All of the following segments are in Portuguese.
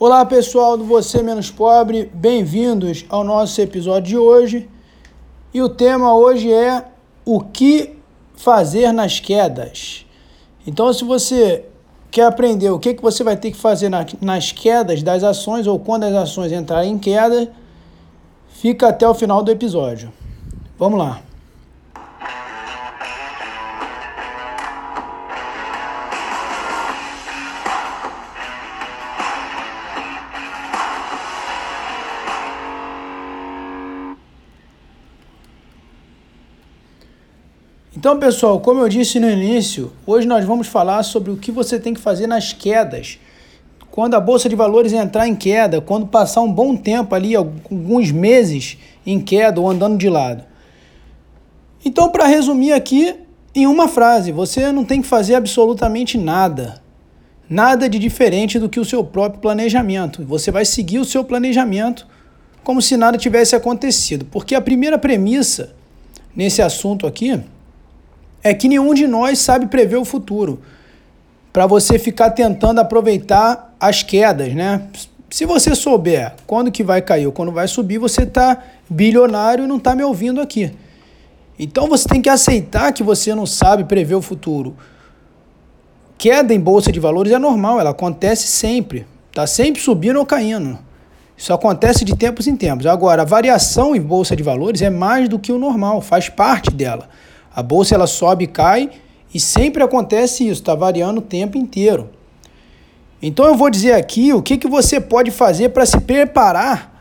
Olá pessoal do Você Menos Pobre, bem-vindos ao nosso episódio de hoje. E o tema hoje é o que fazer nas quedas. Então, se você quer aprender o que, que você vai ter que fazer na, nas quedas das ações ou quando as ações entrarem em queda, fica até o final do episódio. Vamos lá. Então, pessoal, como eu disse no início, hoje nós vamos falar sobre o que você tem que fazer nas quedas. Quando a bolsa de valores entrar em queda, quando passar um bom tempo ali, alguns meses em queda ou andando de lado. Então, para resumir aqui, em uma frase, você não tem que fazer absolutamente nada. Nada de diferente do que o seu próprio planejamento. Você vai seguir o seu planejamento como se nada tivesse acontecido. Porque a primeira premissa nesse assunto aqui é que nenhum de nós sabe prever o futuro. Para você ficar tentando aproveitar as quedas, né? Se você souber quando que vai cair ou quando vai subir, você está bilionário e não está me ouvindo aqui. Então você tem que aceitar que você não sabe prever o futuro. Queda em bolsa de valores é normal, ela acontece sempre. Está sempre subindo ou caindo. Isso acontece de tempos em tempos. Agora, a variação em bolsa de valores é mais do que o normal, faz parte dela. A bolsa ela sobe e cai e sempre acontece isso, está variando o tempo inteiro. Então eu vou dizer aqui o que, que você pode fazer para se preparar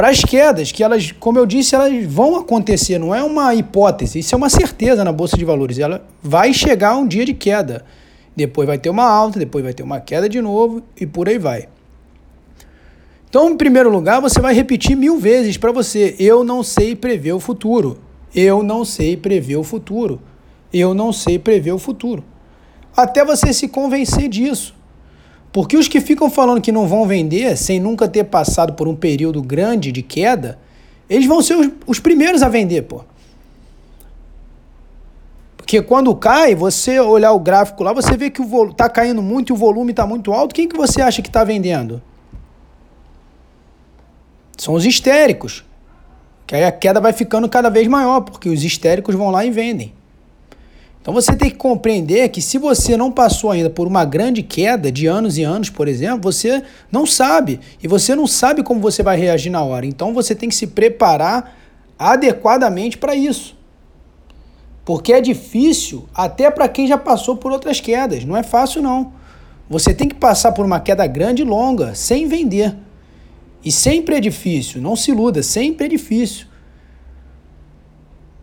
para as quedas, que elas, como eu disse, elas vão acontecer, não é uma hipótese, isso é uma certeza na bolsa de valores. Ela vai chegar um dia de queda, depois vai ter uma alta, depois vai ter uma queda de novo e por aí vai. Então, em primeiro lugar, você vai repetir mil vezes para você: eu não sei prever o futuro. Eu não sei prever o futuro. Eu não sei prever o futuro. Até você se convencer disso. Porque os que ficam falando que não vão vender sem nunca ter passado por um período grande de queda, eles vão ser os, os primeiros a vender, pô. Porque quando cai, você olhar o gráfico lá, você vê que o tá caindo muito e o volume está muito alto. Quem que você acha que está vendendo? São os histéricos. Que aí a queda vai ficando cada vez maior, porque os histéricos vão lá e vendem. Então você tem que compreender que se você não passou ainda por uma grande queda de anos e anos, por exemplo, você não sabe. E você não sabe como você vai reagir na hora. Então você tem que se preparar adequadamente para isso. Porque é difícil até para quem já passou por outras quedas. Não é fácil, não. Você tem que passar por uma queda grande e longa, sem vender. E sempre é difícil, não se iluda, sempre é difícil.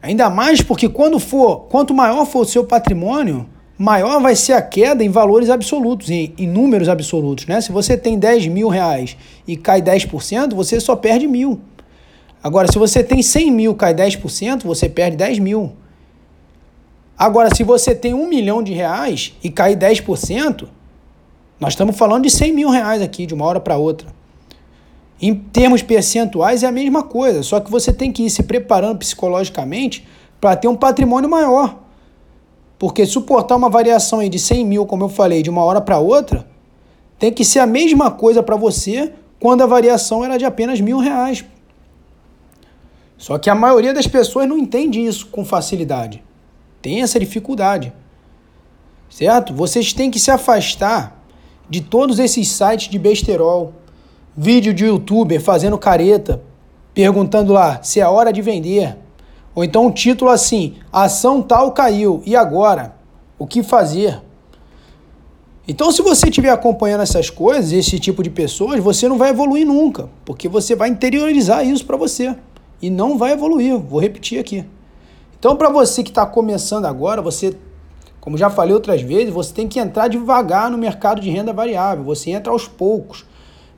Ainda mais porque quando for, quanto maior for o seu patrimônio, maior vai ser a queda em valores absolutos, em, em números absolutos. Né? Se você tem 10 mil reais e cai 10%, você só perde mil. Agora, se você tem 100 mil cai 10%, você perde 10 mil. Agora, se você tem um milhão de reais e cai 10%, nós estamos falando de 100 mil reais aqui, de uma hora para outra. Em termos percentuais é a mesma coisa, só que você tem que ir se preparando psicologicamente para ter um patrimônio maior. Porque suportar uma variação aí de 100 mil, como eu falei, de uma hora para outra, tem que ser a mesma coisa para você quando a variação era de apenas mil reais. Só que a maioria das pessoas não entende isso com facilidade. Tem essa dificuldade. Certo? Vocês têm que se afastar de todos esses sites de besterol, vídeo de youtuber fazendo careta, perguntando lá se é hora de vender. Ou então um título assim: ação tal caiu, e agora? O que fazer? Então, se você estiver acompanhando essas coisas, esse tipo de pessoas, você não vai evoluir nunca, porque você vai interiorizar isso para você e não vai evoluir. Vou repetir aqui. Então, para você que está começando agora, você, como já falei outras vezes, você tem que entrar devagar no mercado de renda variável. Você entra aos poucos.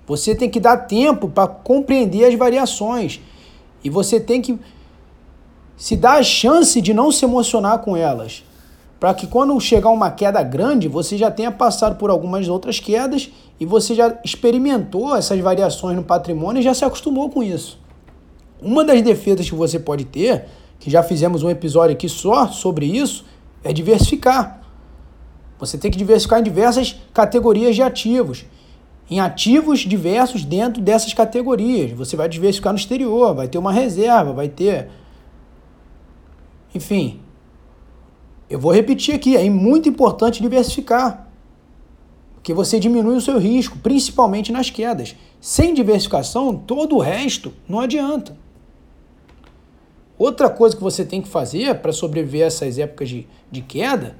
Você tem que dar tempo para compreender as variações. E você tem que se dar a chance de não se emocionar com elas. Para que quando chegar uma queda grande, você já tenha passado por algumas outras quedas e você já experimentou essas variações no patrimônio e já se acostumou com isso. Uma das defesas que você pode ter, que já fizemos um episódio aqui só sobre isso, é diversificar. Você tem que diversificar em diversas categorias de ativos. Em ativos diversos dentro dessas categorias. Você vai diversificar no exterior, vai ter uma reserva, vai ter. Enfim, eu vou repetir aqui, é muito importante diversificar. Porque você diminui o seu risco, principalmente nas quedas. Sem diversificação, todo o resto não adianta. Outra coisa que você tem que fazer para sobreviver a essas épocas de, de queda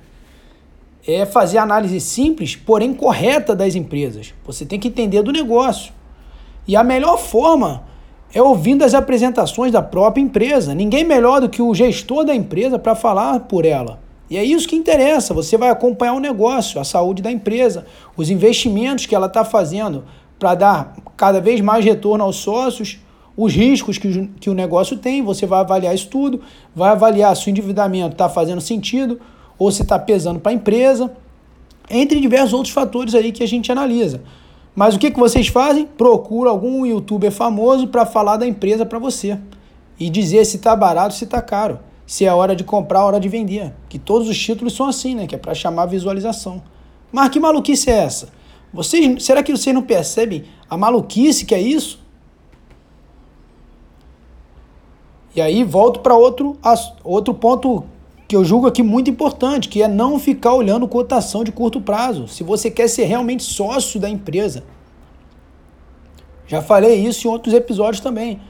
é fazer análise simples, porém correta das empresas. Você tem que entender do negócio. E a melhor forma é ouvindo as apresentações da própria empresa. Ninguém melhor do que o gestor da empresa para falar por ela. E é isso que interessa. Você vai acompanhar o negócio, a saúde da empresa, os investimentos que ela está fazendo para dar cada vez mais retorno aos sócios, os riscos que, que o negócio tem. Você vai avaliar isso tudo, vai avaliar se o endividamento está fazendo sentido ou se está pesando para a empresa, entre diversos outros fatores aí que a gente analisa. Mas o que, que vocês fazem? Procura algum youtuber famoso para falar da empresa para você e dizer se está barato, se está caro, se é hora de comprar, hora de vender. Que todos os títulos são assim, né? Que é para chamar visualização. Mas que maluquice é essa? Vocês, será que vocês não percebem a maluquice que é isso? E aí volto para outro, outro ponto que eu julgo aqui muito importante, que é não ficar olhando cotação de curto prazo, se você quer ser realmente sócio da empresa. Já falei isso em outros episódios também.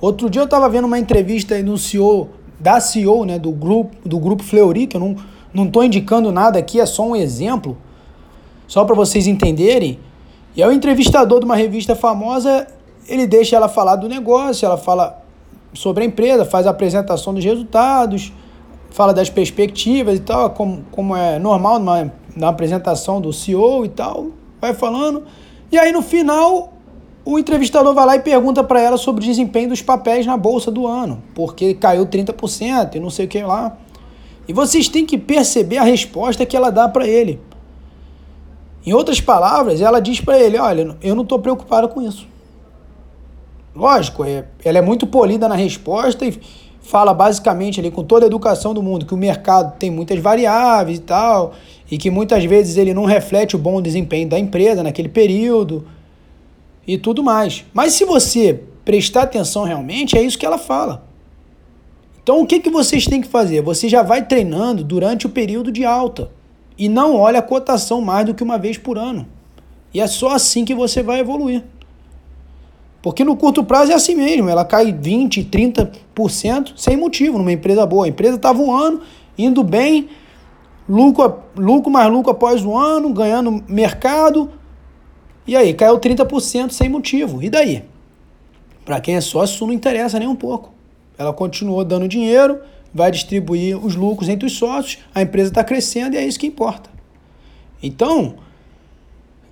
Outro dia eu estava vendo uma entrevista aí no CEO, da CEO, né, do grupo, do grupo Fleury, que eu não não estou indicando nada aqui, é só um exemplo, só para vocês entenderem. E é o entrevistador de uma revista famosa, ele deixa ela falar do negócio, ela fala sobre a empresa, faz a apresentação dos resultados, fala das perspectivas e tal, como, como é normal numa, na apresentação do CEO e tal, vai falando. E aí no final, o entrevistador vai lá e pergunta para ela sobre o desempenho dos papéis na bolsa do ano, porque caiu 30% e não sei o que lá. E vocês têm que perceber a resposta que ela dá para ele. Em outras palavras, ela diz para ele: Olha, eu não estou preocupado com isso. Lógico, é, ela é muito polida na resposta e fala basicamente ali com toda a educação do mundo que o mercado tem muitas variáveis e tal, e que muitas vezes ele não reflete o bom desempenho da empresa naquele período e tudo mais. Mas se você prestar atenção realmente, é isso que ela fala. Então o que, que vocês têm que fazer? Você já vai treinando durante o período de alta e não olha a cotação mais do que uma vez por ano. E é só assim que você vai evoluir. Porque no curto prazo é assim mesmo, ela cai 20%, 30% sem motivo numa empresa boa. A empresa está voando, indo bem, lucro, lucro mais lucro após o ano, ganhando mercado. E aí, caiu 30% sem motivo. E daí? Para quem é sócio, isso não interessa nem um pouco. Ela continuou dando dinheiro, vai distribuir os lucros entre os sócios, a empresa está crescendo e é isso que importa. Então,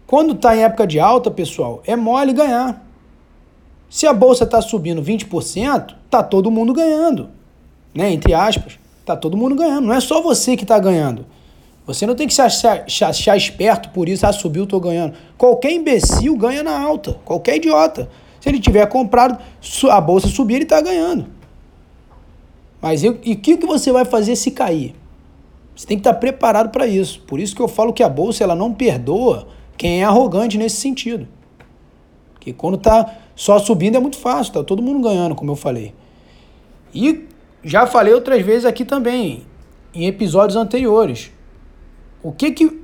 quando está em época de alta, pessoal, é mole ganhar. Se a bolsa está subindo 20%, tá todo mundo ganhando. Né? Entre aspas, tá todo mundo ganhando. Não é só você que está ganhando. Você não tem que se achar, achar esperto por isso, ah, subiu, estou ganhando. Qualquer imbecil ganha na alta. Qualquer idiota. Se ele tiver comprado, a bolsa subir, ele está ganhando. Mas eu, e o que, que você vai fazer se cair? Você tem que estar tá preparado para isso. Por isso que eu falo que a bolsa ela não perdoa quem é arrogante nesse sentido. Que quando está só subindo é muito fácil, tá todo mundo ganhando, como eu falei. E já falei outras vezes aqui também, em episódios anteriores. O que que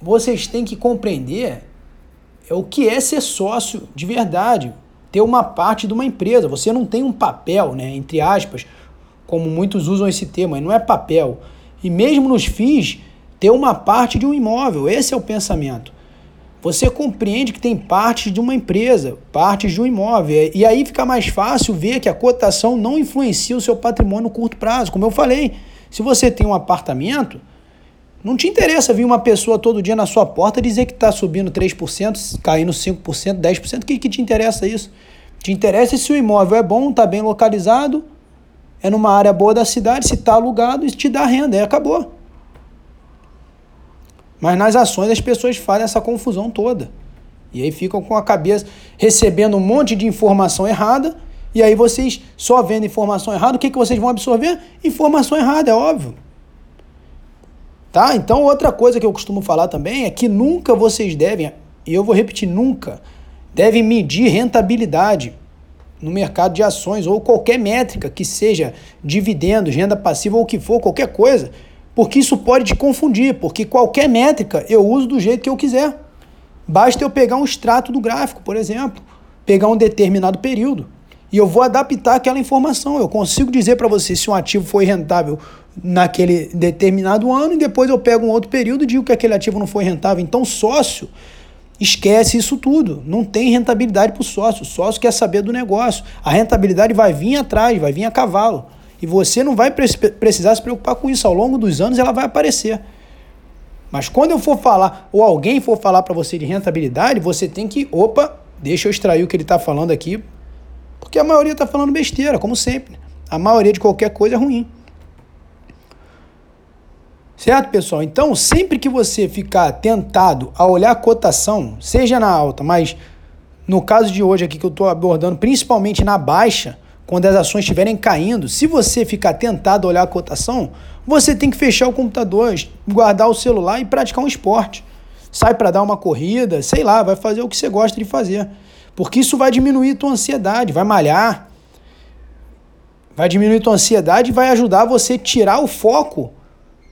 vocês têm que compreender é o que é ser sócio de verdade, ter uma parte de uma empresa. Você não tem um papel, né, entre aspas, como muitos usam esse termo, não é papel. E mesmo nos FIIs, ter uma parte de um imóvel, esse é o pensamento você compreende que tem partes de uma empresa, partes de um imóvel. E aí fica mais fácil ver que a cotação não influencia o seu patrimônio no curto prazo. Como eu falei, se você tem um apartamento, não te interessa vir uma pessoa todo dia na sua porta dizer que está subindo 3%, caindo 5%, 10%. O que, que te interessa isso? Te interessa se o imóvel é bom, está bem localizado, é numa área boa da cidade, se está alugado, isso te dá renda, aí acabou. Mas nas ações as pessoas fazem essa confusão toda. E aí ficam com a cabeça recebendo um monte de informação errada. E aí vocês só vendo informação errada, o que, que vocês vão absorver? Informação errada, é óbvio. Tá? Então outra coisa que eu costumo falar também é que nunca vocês devem, e eu vou repetir, nunca devem medir rentabilidade no mercado de ações ou qualquer métrica que seja dividendos, renda passiva ou o que for, qualquer coisa, porque isso pode te confundir, porque qualquer métrica eu uso do jeito que eu quiser. Basta eu pegar um extrato do gráfico, por exemplo, pegar um determinado período e eu vou adaptar aquela informação. Eu consigo dizer para você se um ativo foi rentável naquele determinado ano e depois eu pego um outro período e digo que aquele ativo não foi rentável. Então, sócio Esquece isso tudo. Não tem rentabilidade para o sócio. O sócio quer saber do negócio. A rentabilidade vai vir atrás, vai vir a cavalo. E você não vai precisar se preocupar com isso. Ao longo dos anos ela vai aparecer. Mas quando eu for falar, ou alguém for falar para você de rentabilidade, você tem que, opa, deixa eu extrair o que ele está falando aqui. Porque a maioria está falando besteira, como sempre. A maioria de qualquer coisa é ruim. Certo, pessoal? Então, sempre que você ficar tentado a olhar a cotação, seja na alta, mas no caso de hoje aqui que eu estou abordando, principalmente na baixa, quando as ações estiverem caindo, se você ficar tentado a olhar a cotação, você tem que fechar o computador, guardar o celular e praticar um esporte. Sai para dar uma corrida, sei lá, vai fazer o que você gosta de fazer. Porque isso vai diminuir tua ansiedade, vai malhar, vai diminuir tua ansiedade e vai ajudar você a tirar o foco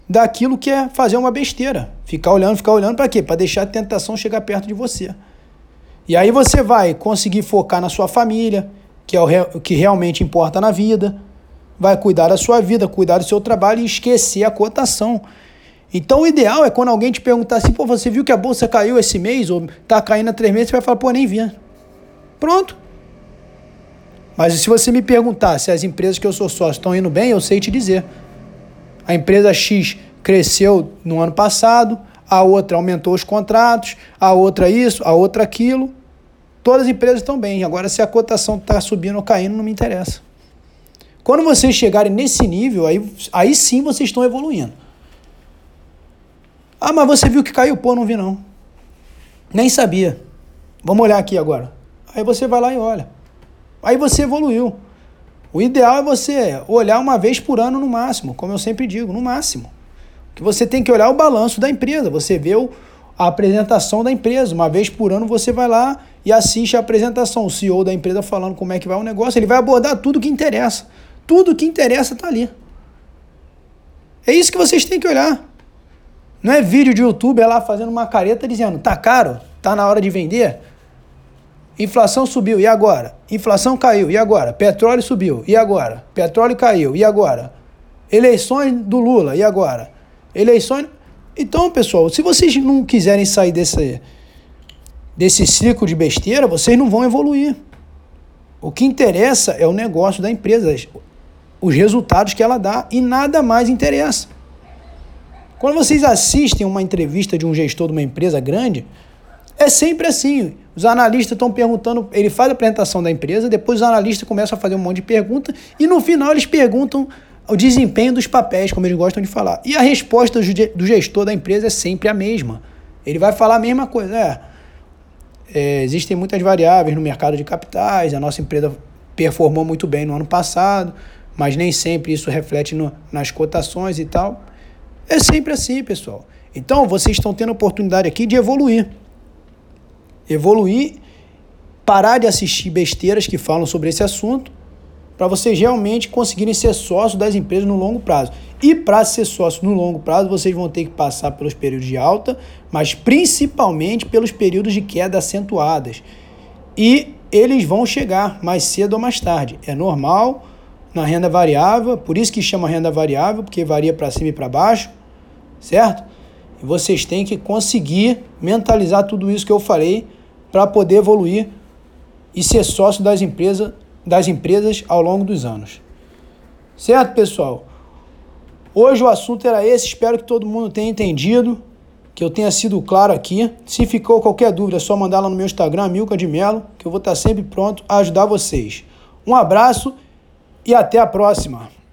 daquilo que é fazer uma besteira. Ficar olhando, ficar olhando para quê? Para deixar a tentação chegar perto de você. E aí você vai conseguir focar na sua família, que é o, que realmente importa na vida. Vai cuidar da sua vida, cuidar do seu trabalho e esquecer a cotação. Então o ideal é quando alguém te perguntar assim, pô, você viu que a bolsa caiu esse mês ou tá caindo há três meses, você vai falar, pô, nem vi. Pronto. Mas se você me perguntar se as empresas que eu sou sócio estão indo bem, eu sei te dizer. A empresa X cresceu no ano passado, a outra aumentou os contratos, a outra isso, a outra aquilo. Todas as empresas estão bem. Agora, se a cotação está subindo ou caindo, não me interessa. Quando vocês chegarem nesse nível, aí, aí sim vocês estão evoluindo. Ah, mas você viu que caiu? Pô, não vi não. Nem sabia. Vamos olhar aqui agora. Aí você vai lá e olha. Aí você evoluiu. O ideal é você olhar uma vez por ano no máximo, como eu sempre digo, no máximo. Que você tem que olhar o balanço da empresa, você vê o, a apresentação da empresa. Uma vez por ano você vai lá e assiste a apresentação, o CEO da empresa falando como é que vai o negócio, ele vai abordar tudo que interessa. Tudo que interessa está ali. É isso que vocês têm que olhar. Não é vídeo de YouTube é lá fazendo uma careta dizendo, tá caro, tá na hora de vender. Inflação subiu, e agora? Inflação caiu, e agora? Petróleo subiu, e agora? Petróleo caiu, e agora? Eleições do Lula, e agora? Eleições. Então, pessoal, se vocês não quiserem sair desse, desse ciclo de besteira, vocês não vão evoluir. O que interessa é o negócio da empresa, os resultados que ela dá, e nada mais interessa. Quando vocês assistem uma entrevista de um gestor de uma empresa grande, é sempre assim. Os analistas estão perguntando, ele faz a apresentação da empresa, depois os analistas começam a fazer um monte de perguntas e no final eles perguntam o desempenho dos papéis, como eles gostam de falar. E a resposta do gestor da empresa é sempre a mesma. Ele vai falar a mesma coisa. É, é, existem muitas variáveis no mercado de capitais, a nossa empresa performou muito bem no ano passado, mas nem sempre isso reflete no, nas cotações e tal. É sempre assim, pessoal. Então, vocês estão tendo a oportunidade aqui de evoluir evoluir, parar de assistir besteiras que falam sobre esse assunto, para vocês realmente conseguirem ser sócios das empresas no longo prazo. E para ser sócio no longo prazo, vocês vão ter que passar pelos períodos de alta, mas principalmente pelos períodos de queda acentuadas. E eles vão chegar mais cedo ou mais tarde. É normal na renda variável, por isso que chama renda variável, porque varia para cima e para baixo, certo? E vocês têm que conseguir mentalizar tudo isso que eu falei para poder evoluir e ser sócio das empresas, das empresas ao longo dos anos. Certo, pessoal? Hoje o assunto era esse, espero que todo mundo tenha entendido, que eu tenha sido claro aqui. Se ficou qualquer dúvida, é só mandar lá no meu Instagram, Milka de Melo, que eu vou estar sempre pronto a ajudar vocês. Um abraço e até a próxima!